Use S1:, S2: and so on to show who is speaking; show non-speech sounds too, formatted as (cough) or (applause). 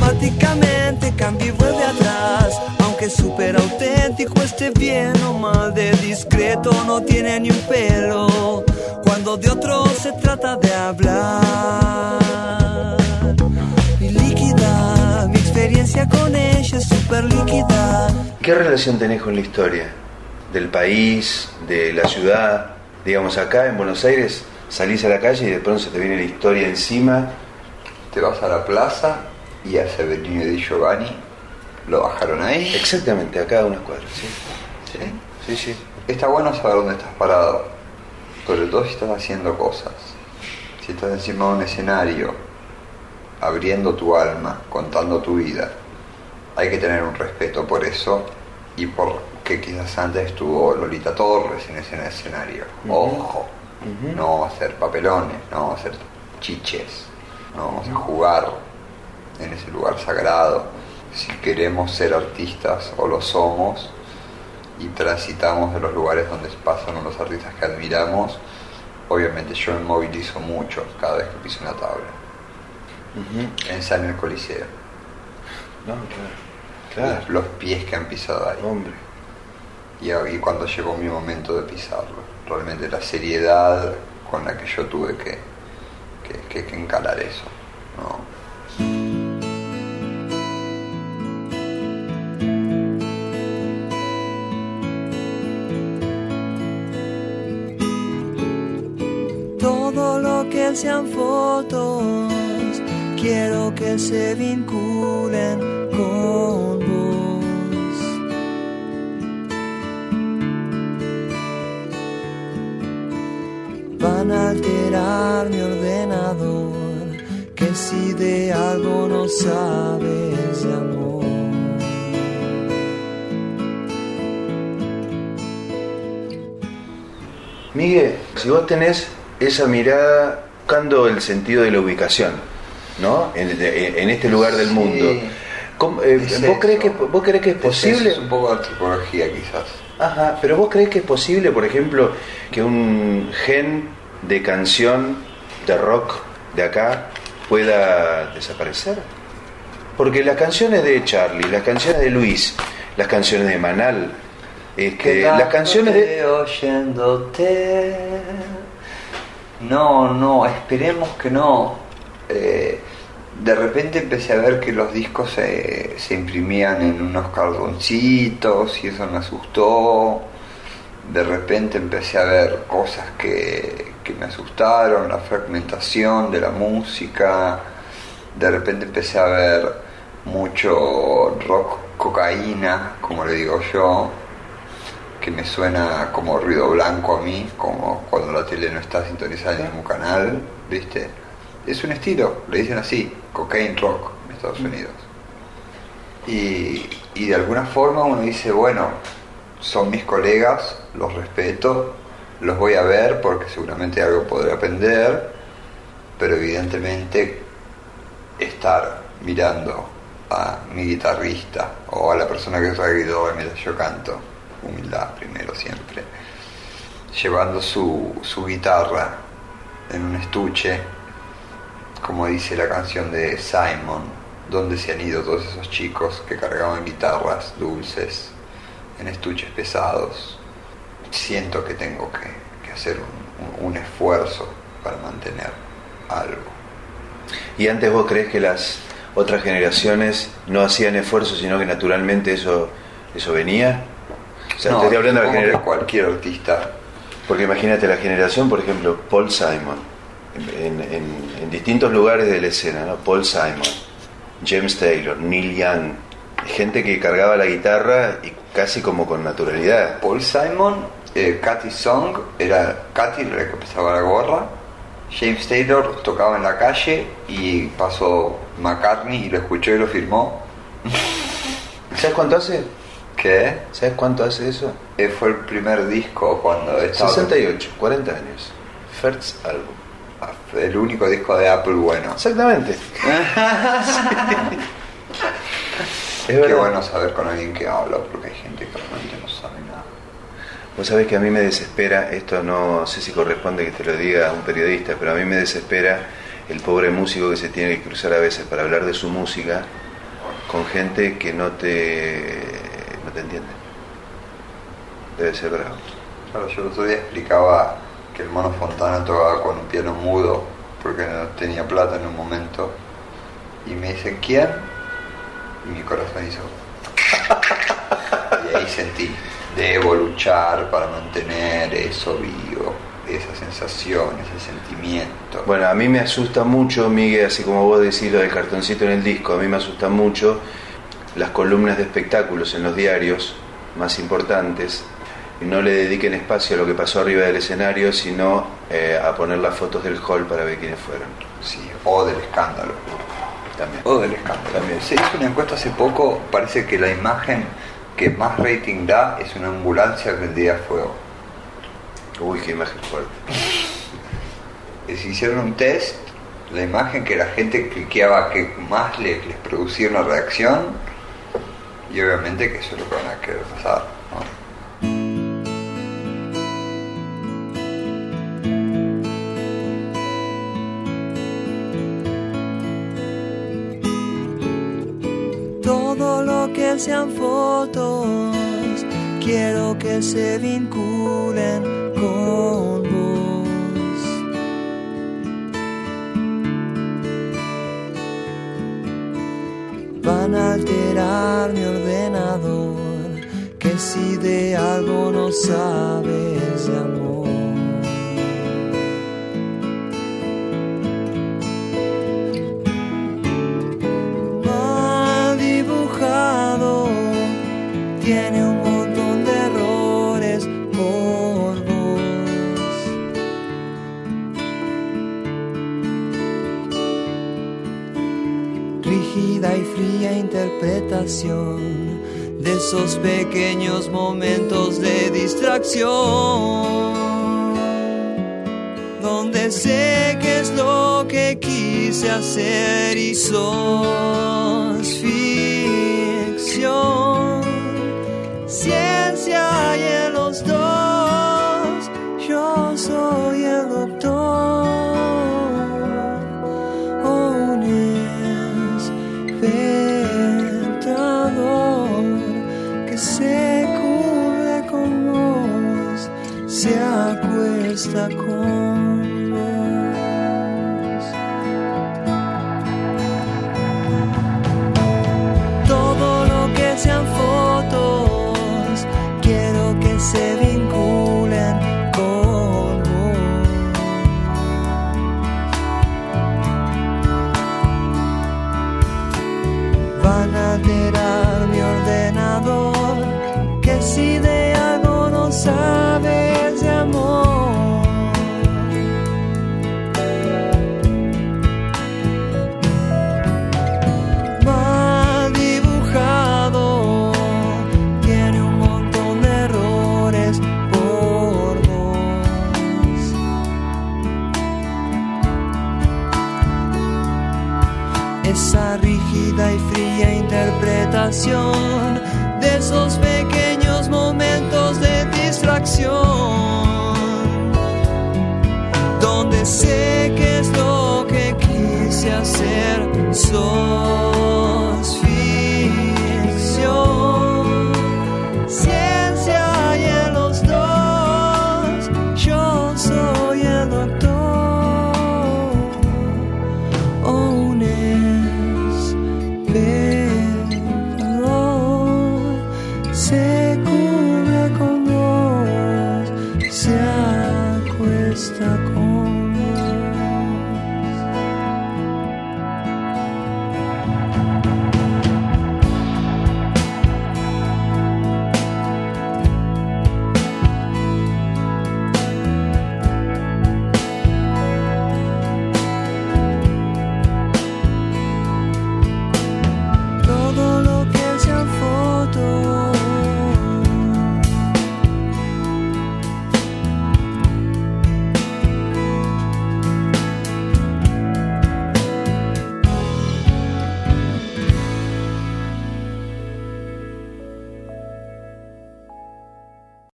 S1: automáticamente cambia y vuelve atrás. Aunque es súper auténtico, esté bien o mal de discreto, no tiene ni un pelo. Cuando de otro se trata de hablar. Mi líquida, mi experiencia con ella es súper líquida.
S2: ¿Qué relación tenés con la historia? Del país, de la ciudad. Digamos, acá en Buenos Aires salís a la calle y de pronto se te viene la historia encima.
S3: Te vas a la plaza y a Severino di Giovanni lo bajaron ahí.
S2: Exactamente, acá a unas cuadras, sí.
S3: ¿sí?
S2: Sí, sí.
S3: Está bueno saber dónde estás parado, sobre todo si estás haciendo cosas. Si estás encima de un escenario, abriendo tu alma, contando tu vida, hay que tener un respeto por eso y porque quizás antes estuvo Lolita Torres en ese escenario. Ojo, no vamos a hacer papelones, no vamos a hacer chiches, no vamos a jugar en ese lugar sagrado. Si queremos ser artistas o lo somos y transitamos de los lugares donde pasan los artistas que admiramos, obviamente yo me movilizo mucho cada vez que piso una tabla. Pensá en el Coliseo.
S2: No, claro. claro.
S3: Los pies que han pisado ahí.
S2: Hombre.
S3: Y, y cuando llegó mi momento de pisarlo, realmente la seriedad con la que yo tuve que, que, que, que encarar eso.
S1: Sean fotos, quiero que se vinculen con vos. Van a alterar mi ordenador, que si de algo no sabes de amor.
S2: Miguel, si vos tenés esa mirada buscando el sentido de la ubicación, ¿no? En, de- en este lugar del mundo. ¿Cómo- eh,
S3: Es
S2: ¿vos, crees que, ¿Vos crees que es posible?
S3: Es un poco de antropología quizás.
S2: Ajá, pero vos crees que es posible, por ejemplo, que un gen de canción de rock de acá pueda desaparecer? Porque las canciones de Charlie, las canciones de Luis, las canciones de Manal, este, las canciones de...
S3: oyéndote. No, no, esperemos que no. Eh, de repente empecé a ver que los discos se, se imprimían en unos cartoncitos y eso me asustó. De repente empecé a ver cosas que, que me asustaron, la fragmentación de la música. De repente empecé a ver mucho rock cocaína, como le digo yo, que me suena como ruido blanco a mí, como cuando la tele no está sintonizada en ningún canal, ¿viste? Es un estilo, le dicen así, cocaine rock en Estados Unidos. Y, y de alguna forma uno dice, bueno, son mis colegas, los respeto, los voy a ver porque seguramente algo podré aprender, pero evidentemente estar mirando a mi guitarrista o a la persona que toca guitarra mientras yo canto, humildad primero siempre, llevando su, su guitarra en un estuche, como dice la canción de Simon, donde se han ido todos esos chicos que cargaban guitarras dulces en estuches pesados. Siento que tengo que, que hacer un, un- esfuerzo para mantener algo.
S2: ¿Y antes vos crees que las otras generaciones no hacían esfuerzo, sino que naturalmente eso, eso venía? O sea,
S3: No,
S2: te estoy hablando de la generación...
S3: cualquier artista
S2: Porque imagínate la generación, por ejemplo, Paul Simon, en, en- en distintos lugares de la escena, ¿no? Paul Simon, James Taylor, Neil Young, gente que cargaba la guitarra y casi como con naturalidad.
S3: Paul Simon, eh, Cathy Song, era Cathy la que pesaba la gorra. James Taylor tocaba en la calle y pasó McCartney y lo escuchó y lo firmó.
S2: ¿Sabes cuánto hace?
S3: ¿Qué?
S2: ¿Sabes cuánto hace eso?
S3: Eh, fue el primer disco cuando estaba
S2: 68, 40 años. First album.
S3: el único disco de Apple bueno.
S2: Exactamente. (laughs) Es
S3: Qué
S2: verdad.
S3: bueno saber con alguien que habla porque hay gente que realmente no sabe nada.
S2: Vos sabés que a mí me desespera, esto no sé si corresponde que te lo diga un periodista, pero a mí me desespera el pobre músico que se tiene que cruzar a veces para hablar de su música con gente que no te, no te entiende. Debe ser bravo.
S3: Claro, yo el otro día explicaba que el mono Fontana tocaba con un piano mudo porque no tenía plata en un momento. Y me dice, ¿quién? Y mi corazón hizo. y ahí sentí, debo luchar para mantener eso vivo, esa sensación, ese sentimiento.
S2: Bueno, a mí me asusta mucho, Miguel, así como vos decís lo del cartoncito en el disco, a mí me asusta mucho las columnas de espectáculos en los diarios más importantes. No le dediquen espacio a lo que pasó arriba del escenario, sino eh, a poner las fotos del hall para ver quiénes fueron.
S3: Sí, o del escándalo.
S2: También.
S3: O del escándalo.
S2: También.
S3: Se hizo una encuesta hace poco, parece que la imagen que más rating da es una ambulancia prendida a fuego.
S2: Uy, qué imagen fuerte.
S3: Se hicieron un test, la imagen que la gente cliqueaba que más les, les producía una reacción, y obviamente que eso es lo que van a querer pasar. ¿no?
S1: Todo lo que sean fotos, quiero que se vinculen con vos. Van a alterar mi ordenador, que si de algo no sabes de de esos pequeños momentos de distracción donde sé que es lo que quise hacer y sos ficción. Ciencia hay en los dos, van a alterar mi ordenador. Que si de algo no sabes ser solo.